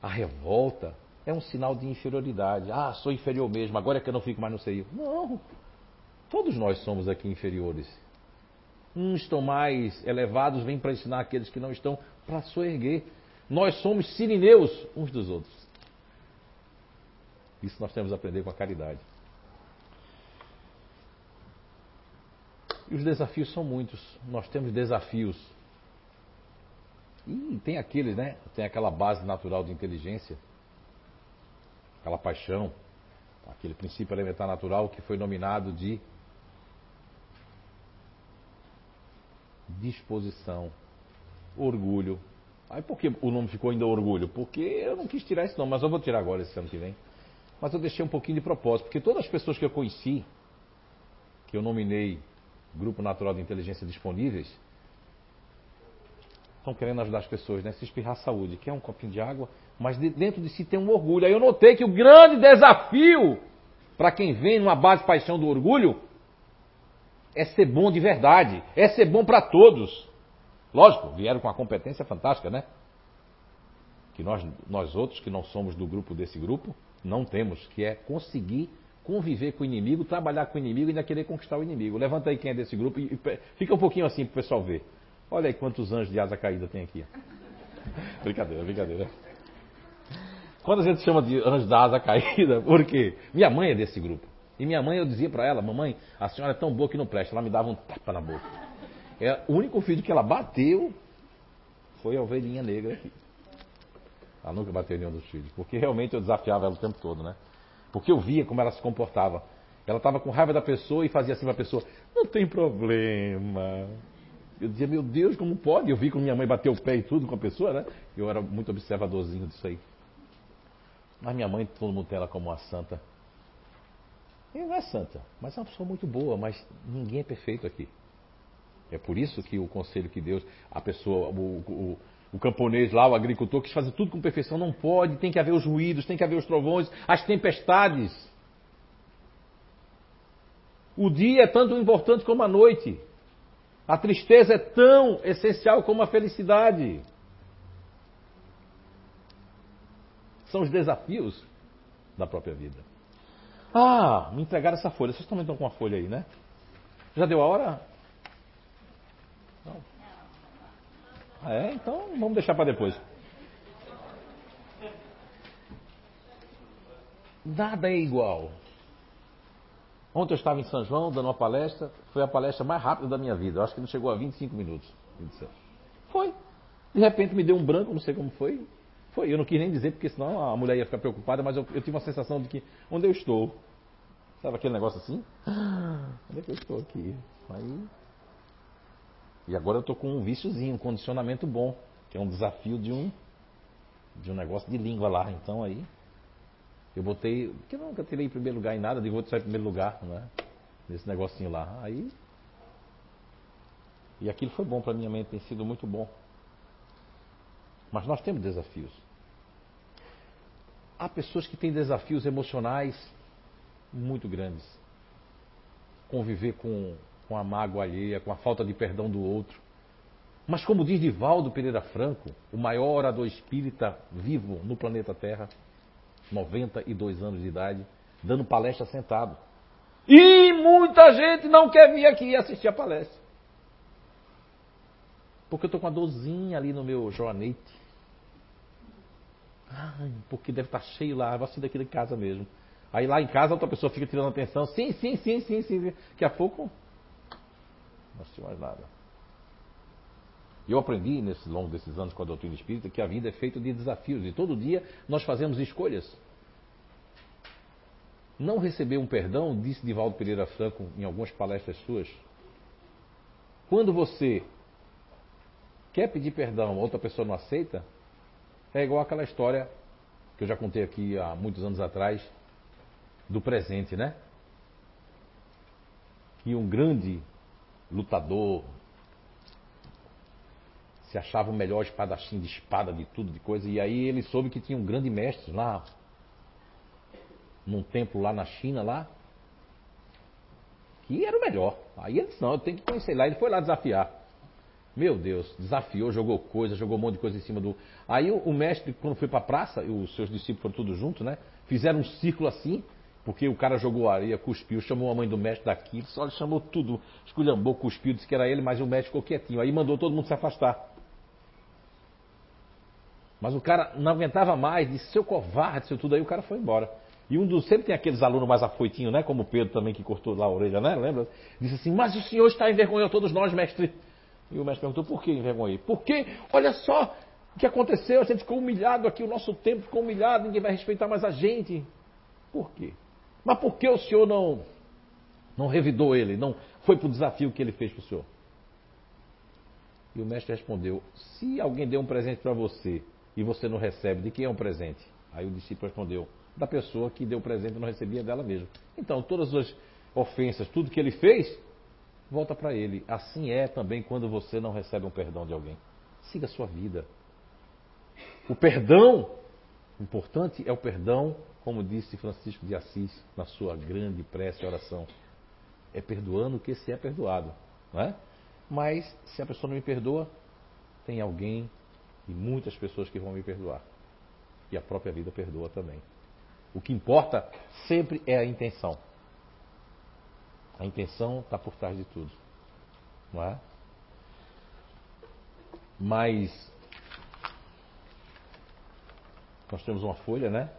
A revolta é um sinal de inferioridade. Ah, sou inferior mesmo, agora é que eu não fico mais no seio. Não. Todos nós somos aqui inferiores. Uns estão mais elevados, vêm para ensinar aqueles que não estão para soerguer. Nós somos sirineus uns dos outros. Isso nós temos a aprender com a caridade. E os desafios são muitos. Nós temos desafios. E tem aqueles, né? Tem aquela base natural de inteligência, aquela paixão, aquele princípio elementar natural que foi nominado de disposição, orgulho, Aí por que o nome ficou ainda orgulho? Porque eu não quis tirar esse nome, mas eu vou tirar agora esse ano que vem. Mas eu deixei um pouquinho de propósito, porque todas as pessoas que eu conheci, que eu nominei Grupo Natural de Inteligência Disponíveis, estão querendo ajudar as pessoas, né? Se espirrar saúde, que é um copinho de água, mas dentro de si tem um orgulho. Aí eu notei que o grande desafio para quem vem numa base paixão do orgulho é ser bom de verdade, é ser bom para todos. Lógico, vieram com a competência fantástica, né? Que nós, nós outros, que não somos do grupo desse grupo, não temos, que é conseguir conviver com o inimigo, trabalhar com o inimigo e ainda querer conquistar o inimigo. Levanta aí quem é desse grupo e, fica um pouquinho assim para o pessoal ver. Olha aí quantos anjos de asa caída tem aqui. brincadeira, brincadeira. Quando a gente chama de anjo da asa caída, por quê? Minha mãe é desse grupo. E minha mãe, eu dizia para ela, mamãe, a senhora é tão boa que não presta. Ela me dava um tapa na boca. É, o único filho que ela bateu foi a ovelhinha negra aqui. Ela nunca bateu nenhum dos filhos, porque realmente eu desafiava ela o tempo todo, né? Porque eu via como ela se comportava. Ela estava com raiva da pessoa e fazia assim para a pessoa: não tem problema. Eu dizia: meu Deus, como pode? Eu vi como minha mãe bateu o pé e tudo com a pessoa, né? Eu era muito observadorzinho disso aí. Mas minha mãe, todo mundo tem ela como uma santa. Ele não é santa, mas é uma pessoa muito boa, mas ninguém é perfeito aqui. É por isso que o conselho que Deus, a pessoa, o, o, o camponês lá, o agricultor, quis fazer tudo com perfeição. Não pode, tem que haver os ruídos, tem que haver os trovões, as tempestades. O dia é tanto importante como a noite. A tristeza é tão essencial como a felicidade. São os desafios da própria vida. Ah, me entregaram essa folha. Vocês também estão com a folha aí, né? Já deu a hora? Não. Ah, é? Então vamos deixar para depois. Nada é igual. Ontem eu estava em São João dando uma palestra. Foi a palestra mais rápida da minha vida. Eu acho que não chegou a 25 minutos. Foi. De repente me deu um branco, não sei como foi. Foi, eu não quis nem dizer, porque senão a mulher ia ficar preocupada, mas eu, eu tive uma sensação de que onde eu estou? Sabe aquele negócio assim? onde é que eu estou aqui? Aí. E agora eu estou com um viciozinho, um condicionamento bom, que é um desafio de um de um negócio de língua lá. Então aí eu botei, porque eu nunca tirei primeiro lugar em nada, digo vou tirar em primeiro lugar, né? Nesse negocinho lá. Aí e aquilo foi bom para minha mente, tem sido muito bom. Mas nós temos desafios. Há pessoas que têm desafios emocionais muito grandes. Conviver com, com a mágoa alheia, com a falta de perdão do outro. Mas como diz Divaldo Pereira Franco, o maior orador espírita vivo no planeta Terra, 92 anos de idade, dando palestra sentado. E muita gente não quer vir aqui assistir a palestra. Porque eu estou com uma dorzinha ali no meu joanete. Ai, porque deve estar tá cheio lá, vou assim daqui de casa mesmo. Aí lá em casa outra pessoa fica tirando atenção. Sim, sim, sim, sim, sim. Daqui a pouco. Não assistiu mais nada. Eu aprendi nesses longo desses anos com a doutrina espírita que a vida é feita de desafios e todo dia nós fazemos escolhas. Não receber um perdão, disse Divaldo Pereira Franco em algumas palestras suas. Quando você quer pedir perdão, outra pessoa não aceita, é igual aquela história que eu já contei aqui há muitos anos atrás, do presente, né? Que um grande lutador se achava o melhor espadachim de espada, de tudo, de coisa, e aí ele soube que tinha um grande mestre lá, num templo lá na China, lá, que era o melhor. Aí ele disse, não, eu tenho que conhecer lá. Ele foi lá desafiar. Meu Deus, desafiou, jogou coisa, jogou um monte de coisa em cima do. Aí o, o mestre, quando foi para a praça, e os seus discípulos foram todos juntos, né? Fizeram um círculo assim, porque o cara jogou areia, cuspiu, chamou a mãe do mestre daqui, olha, chamou tudo, esculhambou, cuspiu, disse que era ele, mas o mestre ficou quietinho. Aí mandou todo mundo se afastar. Mas o cara não aguentava mais, disse, seu covarde, seu tudo, aí o cara foi embora. E um dos, sempre tem aqueles alunos mais afoitinhos, né? Como o Pedro também, que cortou lá a orelha, né? Lembra? Disse assim, mas o senhor está envergonhando todos nós, mestre. E o mestre perguntou, por que envergonhei? Porque, olha só o que aconteceu, a gente ficou humilhado aqui, o nosso tempo ficou humilhado, ninguém vai respeitar mais a gente. Por quê? Mas por que o senhor não, não revidou ele, não foi para o desafio que ele fez para o senhor? E o mestre respondeu, se alguém deu um presente para você e você não recebe, de quem é um presente? Aí o discípulo respondeu, da pessoa que deu o presente e não recebia dela mesmo. Então, todas as ofensas, tudo que ele fez, volta para ele. Assim é também quando você não recebe um perdão de alguém. Siga a sua vida. O perdão, importante é o perdão, como disse Francisco de Assis na sua grande prece e oração. É perdoando que se é perdoado. Não é? Mas se a pessoa não me perdoa, tem alguém e muitas pessoas que vão me perdoar. E a própria vida perdoa também. O que importa sempre é a intenção. A intenção está por trás de tudo. Não é? Mas nós temos uma folha, né?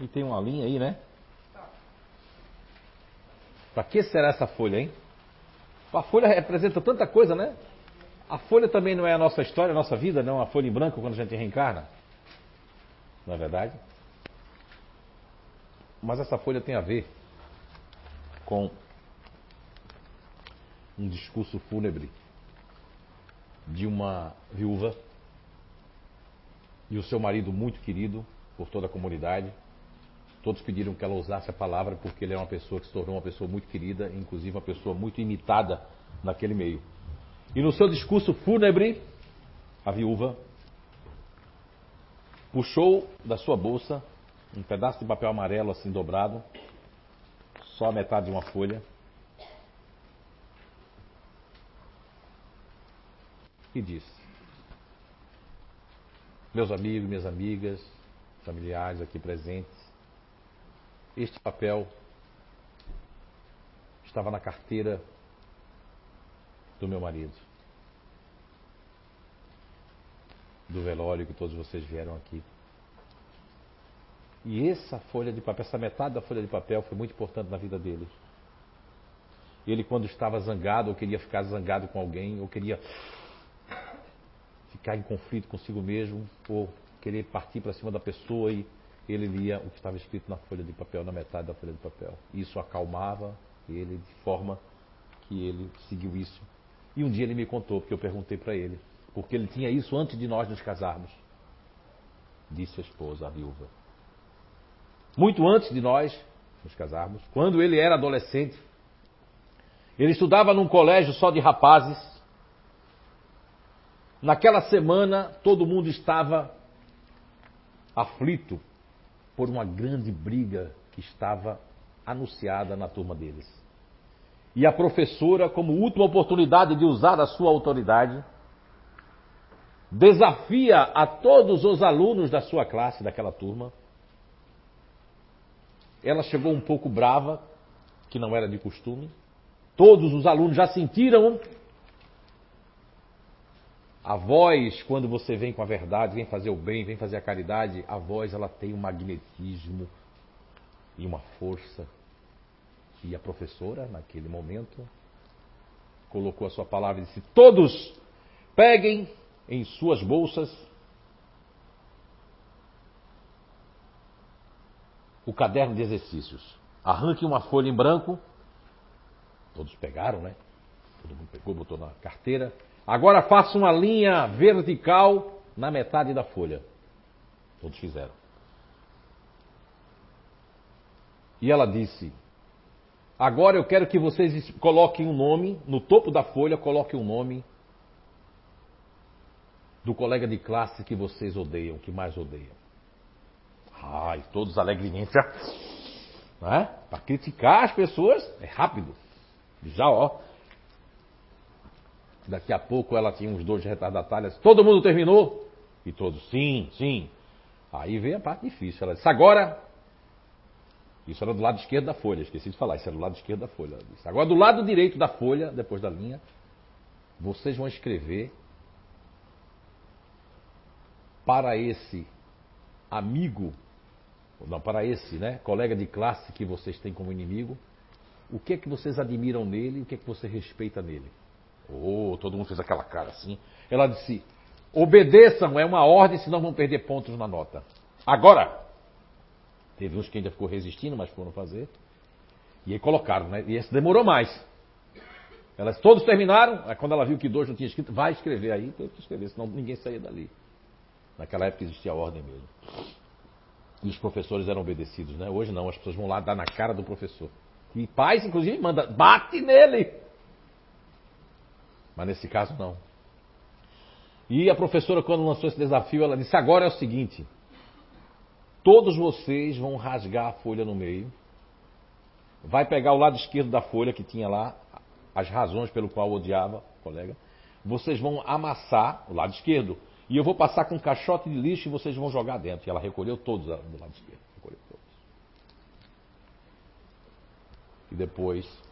E tem uma linha aí, né? Para que será essa folha, hein? A folha representa tanta coisa, né? A folha também não é a nossa história, a nossa vida, não é uma folha em branco quando a gente reencarna. Não é verdade? Mas essa folha tem a ver com um discurso fúnebre de uma viúva e o seu marido muito querido por toda a comunidade. Todos pediram que ela usasse a palavra porque ele é uma pessoa que se tornou uma pessoa muito querida, inclusive uma pessoa muito imitada naquele meio. E no seu discurso fúnebre, a viúva puxou da sua bolsa um pedaço de papel amarelo assim dobrado, só a metade de uma folha, e disse: Meus amigos, minhas amigas, familiares aqui presentes, este papel estava na carteira do meu marido, do velório que todos vocês vieram aqui. E essa folha de papel, essa metade da folha de papel foi muito importante na vida dele. Ele, quando estava zangado, ou queria ficar zangado com alguém, ou queria ficar em conflito consigo mesmo, ou querer partir para cima da pessoa e ele lia o que estava escrito na folha de papel, na metade da folha de papel. Isso acalmava ele de forma que ele seguiu isso. E um dia ele me contou, porque eu perguntei para ele, porque ele tinha isso antes de nós nos casarmos. Disse a esposa, a viúva. Muito antes de nós nos casarmos, quando ele era adolescente, ele estudava num colégio só de rapazes. Naquela semana, todo mundo estava aflito por uma grande briga que estava anunciada na turma deles. E a professora, como última oportunidade de usar a sua autoridade, desafia a todos os alunos da sua classe, daquela turma. Ela chegou um pouco brava, que não era de costume. Todos os alunos já sentiram a voz, quando você vem com a verdade, vem fazer o bem, vem fazer a caridade, a voz ela tem um magnetismo e uma força. E a professora, naquele momento, colocou a sua palavra e disse: Todos peguem em suas bolsas o caderno de exercícios. Arranquem uma folha em branco. Todos pegaram, né? Todo mundo pegou, botou na carteira Agora faça uma linha vertical na metade da folha. Todos fizeram. E ela disse: Agora eu quero que vocês coloquem um nome, no topo da folha, coloquem um nome do colega de classe que vocês odeiam, que mais odeiam. Ai, todos alegremente. Né? Para criticar as pessoas é rápido. Já, ó. Daqui a pouco ela tinha uns dois retardatários. Todo mundo terminou? E todos, sim, sim. Aí veio a parte difícil. Ela disse, agora. Isso era do lado esquerdo da folha, esqueci de falar, isso era do lado esquerdo da folha. Disse, agora do lado direito da folha, depois da linha, vocês vão escrever para esse amigo, não, para esse né, colega de classe que vocês têm como inimigo, o que é que vocês admiram nele e o que é que você respeita nele. Oh, todo mundo fez aquela cara assim. Ela disse: obedeçam, é uma ordem, senão vão perder pontos na nota. Agora! Teve uns que ainda ficou resistindo, mas foram fazer. E aí colocaram, né? E esse demorou mais. Elas todos terminaram, aí quando ela viu que dois não tinha escrito, vai escrever aí, teve que escrever, senão ninguém saía dali. Naquela época existia a ordem mesmo. E os professores eram obedecidos, né? Hoje não, as pessoas vão lá dar na cara do professor. E pais, inclusive, manda, bate nele! Mas nesse caso não. E a professora, quando lançou esse desafio, ela disse: agora é o seguinte: todos vocês vão rasgar a folha no meio, vai pegar o lado esquerdo da folha que tinha lá, as razões pelo qual odiava o colega, vocês vão amassar o lado esquerdo. E eu vou passar com um caixote de lixo e vocês vão jogar dentro. E ela recolheu todos do lado esquerdo. Recolheu todos. E depois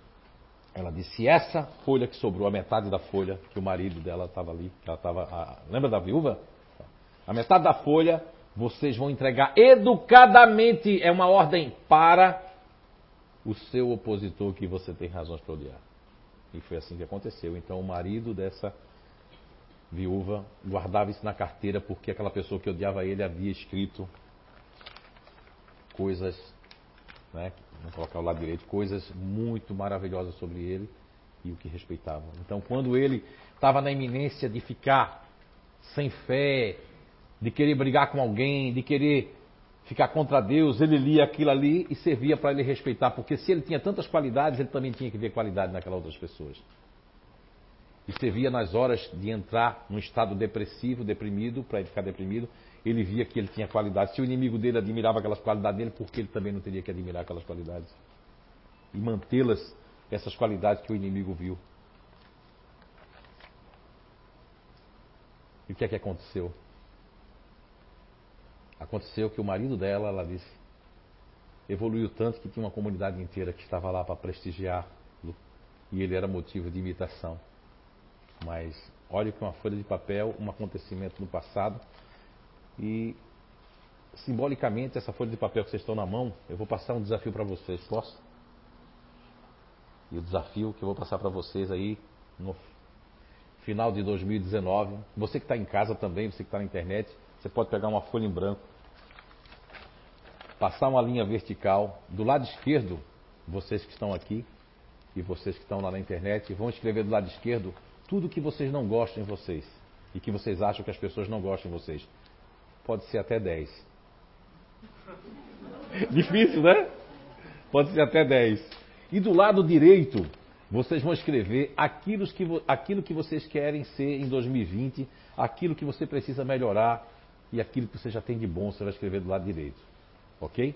ela disse: essa folha que sobrou, a metade da folha que o marido dela estava ali, que ela estava. Lembra da viúva? A metade da folha vocês vão entregar educadamente, é uma ordem para o seu opositor que você tem razões para odiar. E foi assim que aconteceu. Então o marido dessa viúva guardava isso na carteira porque aquela pessoa que odiava ele havia escrito coisas né, vamos colocar o lado direito, coisas muito maravilhosas sobre ele e o que respeitavam. Então, quando ele estava na iminência de ficar sem fé, de querer brigar com alguém, de querer ficar contra Deus, ele lia aquilo ali e servia para ele respeitar, porque se ele tinha tantas qualidades, ele também tinha que ver qualidade naquelas outras pessoas. E servia nas horas de entrar num estado depressivo, deprimido, para ele ficar deprimido, ele via que ele tinha qualidade. Se o inimigo dele admirava aquelas qualidades dele, por que ele também não teria que admirar aquelas qualidades? E mantê-las, essas qualidades que o inimigo viu. E o que é que aconteceu? Aconteceu que o marido dela, ela disse, evoluiu tanto que tinha uma comunidade inteira que estava lá para prestigiar e ele era motivo de imitação. Mas olhe que uma folha de papel, um acontecimento no passado e simbolicamente essa folha de papel que vocês estão na mão, eu vou passar um desafio para vocês, posso? E o desafio que eu vou passar para vocês aí no final de 2019, você que está em casa também, você que está na internet, você pode pegar uma folha em branco, passar uma linha vertical do lado esquerdo, vocês que estão aqui e vocês que estão lá na internet, vão escrever do lado esquerdo tudo que vocês não gostam em vocês e que vocês acham que as pessoas não gostam em vocês. Pode ser até 10. Difícil, né? Pode ser até 10. E do lado direito, vocês vão escrever aquilo que, aquilo que vocês querem ser em 2020, aquilo que você precisa melhorar, e aquilo que você já tem de bom você vai escrever do lado direito. Ok?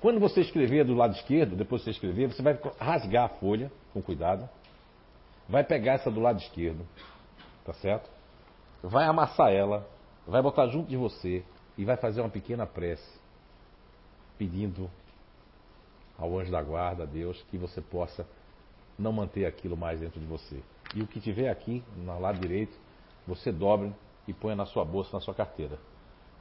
Quando você escrever do lado esquerdo, depois de você escrever, você vai rasgar a folha com cuidado. Vai pegar essa do lado esquerdo, tá certo? Vai amassar ela, vai botar junto de você e vai fazer uma pequena prece, pedindo ao anjo da guarda, a Deus, que você possa não manter aquilo mais dentro de você. E o que tiver aqui, no lado direito, você dobre e ponha na sua bolsa, na sua carteira.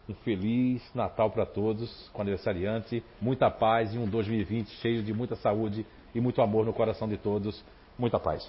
Um feliz Natal para todos, com aniversariante, muita paz e um 2020 cheio de muita saúde e muito amor no coração de todos. Muita paz.